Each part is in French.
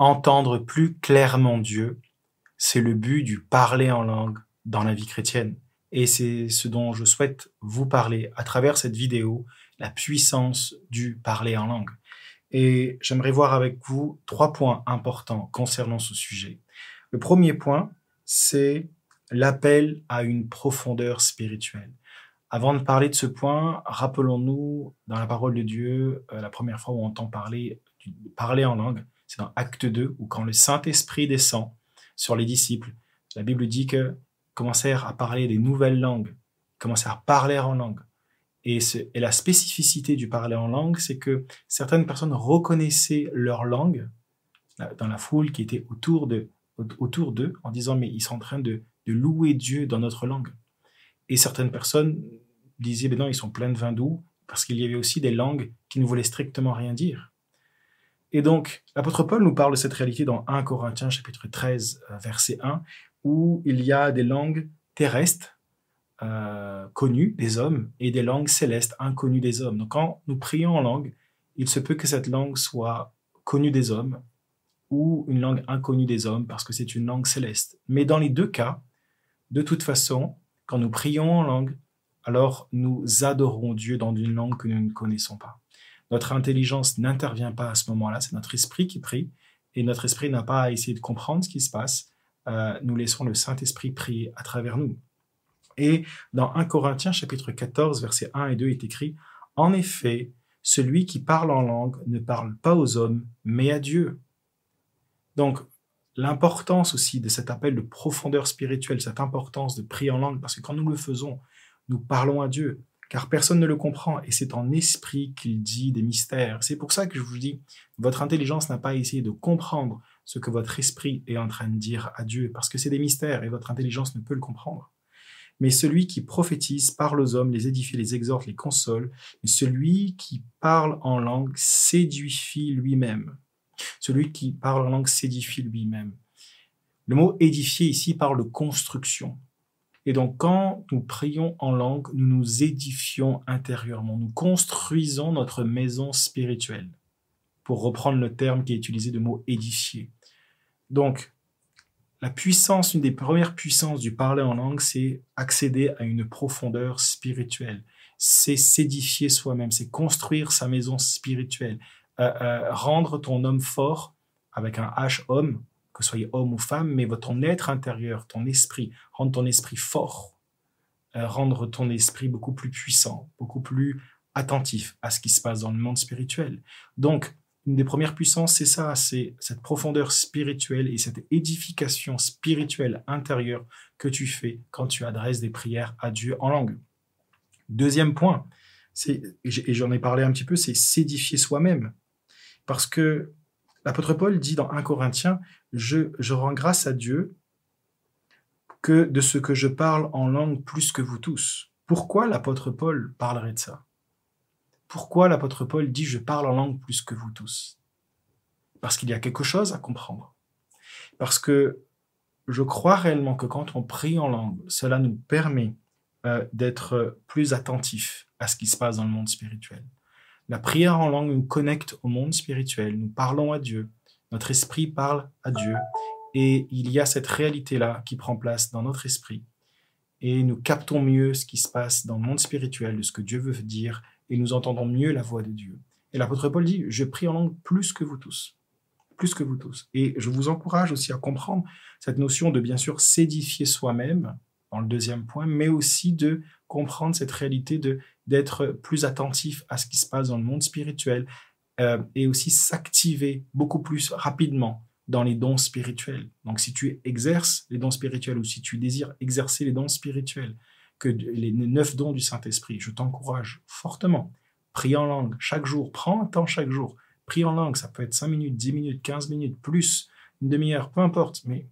entendre plus clairement Dieu, c'est le but du parler en langue dans la vie chrétienne. Et c'est ce dont je souhaite vous parler à travers cette vidéo, la puissance du parler en langue. Et j'aimerais voir avec vous trois points importants concernant ce sujet. Le premier point, c'est l'appel à une profondeur spirituelle. Avant de parler de ce point, rappelons-nous dans la parole de Dieu, euh, la première fois où on entend parler, parler en langue, c'est dans Acte 2, où quand le Saint-Esprit descend sur les disciples, la Bible dit que commencèrent à parler des nouvelles langues, commencèrent à parler en langue. Et, la spécificité du parler en langue, c'est que certaines personnes reconnaissaient leur langue dans la foule qui était autour de autour d'eux en disant mais ils sont en train de, de, louer Dieu dans notre langue. Et certaines personnes disaient mais non ils sont pleins de vin doux parce qu'il y avait aussi des langues qui ne voulaient strictement rien dire. Et donc l'apôtre Paul nous parle de cette réalité dans 1 Corinthiens chapitre 13 euh, verset 1 où il y a des langues terrestres euh, connues des hommes et des langues célestes inconnues des hommes. Donc quand nous prions en langue, il se peut que cette langue soit connue des hommes ou une langue inconnue des hommes parce que c'est une langue céleste. Mais dans les deux cas, de toute façon, quand nous prions en langue, alors nous adorons Dieu dans une langue que nous ne connaissons pas. Notre intelligence n'intervient pas à ce moment-là, c'est notre esprit qui prie, et notre esprit n'a pas à essayer de comprendre ce qui se passe. Euh, nous laissons le Saint-Esprit prier à travers nous. Et dans 1 Corinthiens chapitre 14, versets 1 et 2 est écrit, En effet, celui qui parle en langue ne parle pas aux hommes, mais à Dieu. Donc, l'importance aussi de cet appel de profondeur spirituelle, cette importance de prier en langue, parce que quand nous le faisons, nous parlons à Dieu, car personne ne le comprend, et c'est en esprit qu'il dit des mystères. C'est pour ça que je vous dis, votre intelligence n'a pas essayé de comprendre ce que votre esprit est en train de dire à Dieu, parce que c'est des mystères, et votre intelligence ne peut le comprendre. Mais celui qui prophétise parle aux hommes, les édifie, les exhorte, les console, celui qui parle en langue séduifie lui-même. Celui qui parle en langue s'édifie lui-même. Le mot édifier ici parle de construction. Et donc quand nous prions en langue, nous nous édifions intérieurement, nous construisons notre maison spirituelle, pour reprendre le terme qui est utilisé de mot édifier. Donc, la puissance, une des premières puissances du parler en langue, c'est accéder à une profondeur spirituelle. C'est s'édifier soi-même, c'est construire sa maison spirituelle, euh, euh, rendre ton homme fort avec un H homme, que soit homme ou femme, mais ton être intérieur, ton esprit, rendre ton esprit fort, euh, rendre ton esprit beaucoup plus puissant, beaucoup plus attentif à ce qui se passe dans le monde spirituel. Donc, une des premières puissances, c'est ça, c'est cette profondeur spirituelle et cette édification spirituelle intérieure que tu fais quand tu adresses des prières à Dieu en langue. Deuxième point, et j'en ai parlé un petit peu, c'est s'édifier soi-même. Parce que l'apôtre Paul dit dans 1 Corinthiens, je, je rends grâce à Dieu que de ce que je parle en langue plus que vous tous. Pourquoi l'apôtre Paul parlerait de ça? Pourquoi l'apôtre Paul dit je parle en langue plus que vous tous? Parce qu'il y a quelque chose à comprendre. Parce que je crois réellement que quand on prie en langue, cela nous permet euh, d'être plus attentifs à ce qui se passe dans le monde spirituel. La prière en langue nous connecte au monde spirituel, nous parlons à Dieu, notre esprit parle à Dieu, et il y a cette réalité-là qui prend place dans notre esprit, et nous captons mieux ce qui se passe dans le monde spirituel, de ce que Dieu veut dire, et nous entendons mieux la voix de Dieu. Et l'apôtre Paul dit, je prie en langue plus que vous tous, plus que vous tous. Et je vous encourage aussi à comprendre cette notion de bien sûr s'édifier soi-même, dans le deuxième point, mais aussi de comprendre cette réalité de d'être plus attentif à ce qui se passe dans le monde spirituel euh, et aussi s'activer beaucoup plus rapidement dans les dons spirituels. Donc si tu exerces les dons spirituels ou si tu désires exercer les dons spirituels, que les neuf dons du Saint-Esprit, je t'encourage fortement. Prie en langue chaque jour, prends un temps chaque jour. Prie en langue, ça peut être 5 minutes, 10 minutes, 15 minutes, plus, une demi-heure, peu importe, mais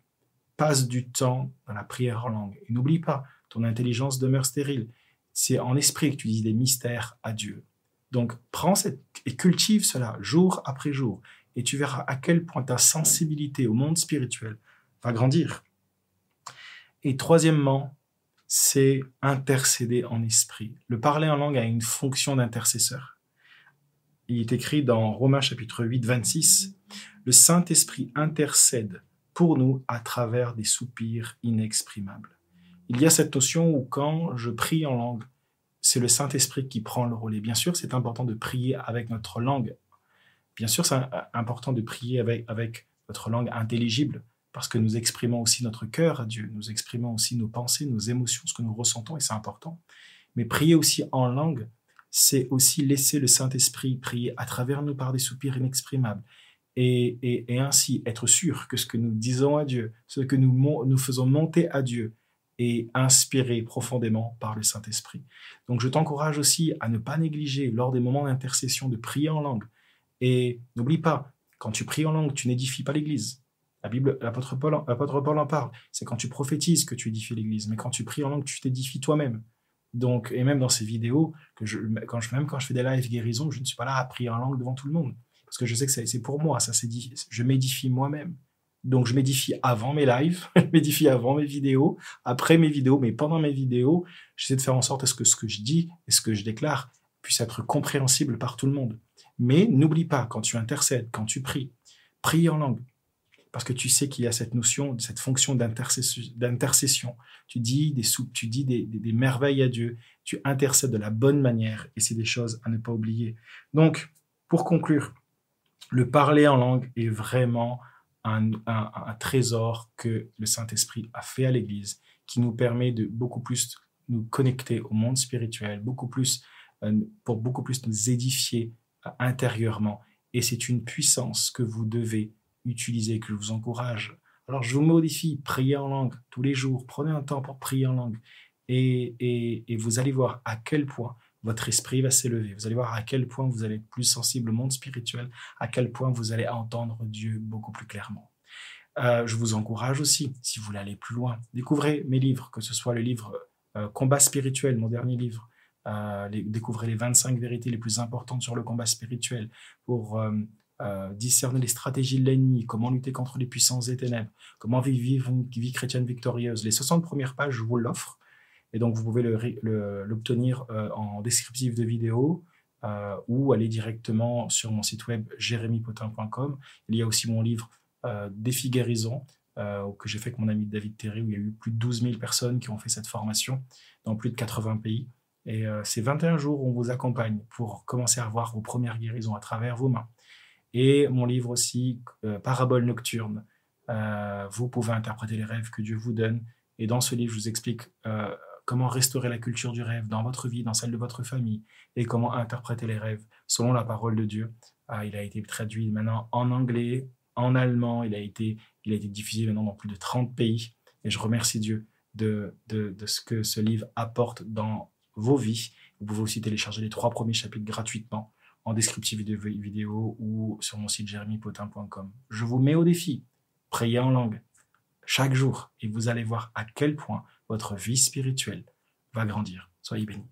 passe du temps dans la prière en langue. Et n'oublie pas, ton intelligence demeure stérile. C'est en esprit que tu dis des mystères à Dieu. Donc, prends et cultive cela jour après jour. Et tu verras à quel point ta sensibilité au monde spirituel va grandir. Et troisièmement, c'est intercéder en esprit. Le parler en langue a une fonction d'intercesseur. il est écrit dans Romains chapitre 8, 26, Le Saint-Esprit intercède pour nous à travers des soupirs inexprimables. Il y a cette notion où quand je prie en langue, c'est le Saint-Esprit qui prend le relais. Bien sûr, c'est important de prier avec notre langue. Bien sûr, c'est important de prier avec, avec notre langue intelligible, parce que nous exprimons aussi notre cœur à Dieu, nous exprimons aussi nos pensées, nos émotions, ce que nous ressentons, et c'est important. Mais prier aussi en langue, c'est aussi laisser le Saint-Esprit prier à travers nous par des soupirs inexprimables. Et, ainsi être sûr que ce que nous disons à Dieu, ce que nous, nous faisons monter à Dieu, est inspiré profondément par le Saint-Esprit. Donc je t'encourage aussi à ne pas négliger lors des moments d'intercession de prier en langue. Et n'oublie pas, quand tu pries en langue, tu n'édifies pas l'Église. La Bible, l'apôtre Paul, Paul en parle. C'est quand tu prophétises que tu édifies l'Église. Mais quand tu pries en langue, tu t'édifies toi-même. Donc, et même dans ces vidéos, que quand je, même quand je fais des lives guérison, je ne suis pas là à prier en langue devant tout le monde. Parce que je sais que c'est pour moi, ça c'est je m'édifie moi-même. Donc je m'édifie avant mes lives, je m'édifie avant mes vidéos, après mes vidéos, mais pendant mes vidéos, j'essaie de faire en sorte à ce que ce que je dis et ce que je déclare puisse être compréhensible par tout le monde. Mais n'oublie pas, quand tu intercèdes, quand tu pries, prie en langue parce que tu sais qu'il y a cette notion, cette fonction d'intercession. Tu dis des soupes, tu dis des, merveilles à Dieu, tu intercèdes de la bonne manière, et c'est des choses à ne pas oublier. Donc, pour conclure, le parler en langue est vraiment un, trésor que le Saint-Esprit a fait à l'Église, qui nous permet de beaucoup plus nous connecter au monde spirituel, beaucoup plus, euh, pour beaucoup plus nous édifier euh, intérieurement. Et c'est une puissance que vous devez utiliser, que je vous encourage. Alors je vous modifie, priez en langue tous les jours, prenez un temps pour prier en langue et, et, vous allez voir à quel point votre esprit va s'élever. Vous allez voir à quel point vous allez être plus sensible au monde spirituel, à quel point vous allez entendre Dieu beaucoup plus clairement. Euh, je vous encourage aussi, si vous voulez aller plus loin, découvrez mes livres, que ce soit le livre euh, Combat spirituel, mon dernier livre, euh, découvrez les 25 vérités les plus importantes sur le combat spirituel pour euh, discerner les stratégies de l'ennemi, comment lutter contre les puissances des ténèbres, comment vivre une vie chrétienne victorieuse. Les 60 premières pages, je vous l'offre. Et donc, vous pouvez l'obtenir euh, en descriptif de vidéo euh, ou aller directement sur mon site web jérémypotin.com. Il y a aussi mon livre Défi guérison que j'ai fait avec mon ami David Terry, où il y a eu plus de 12 000 personnes qui ont fait cette formation dans plus de 80 pays. Et c'est 21 jours on vous accompagne pour commencer à voir vos premières guérisons à travers vos mains et mon livre aussi, euh, Parabole nocturne. Euh, vous pouvez interpréter les rêves que Dieu vous donne. Et dans ce livre, je vous explique euh, comment restaurer la culture du rêve dans votre vie, dans celle de votre famille, et comment interpréter les rêves selon la parole de Dieu. Ah, il a été traduit maintenant en anglais, en allemand, il a été, il a été diffusé maintenant dans plus de 30 pays. Et je remercie Dieu de, de, ce que ce livre apporte dans vos vies. Vous pouvez aussi télécharger les trois premiers chapitres gratuitement en descriptif de vidéo ou sur mon site jeremypotin.com. Je vous mets au défi, priez en langue chaque jour et vous allez voir à quel point votre vie spirituelle va grandir. Soyez bénis.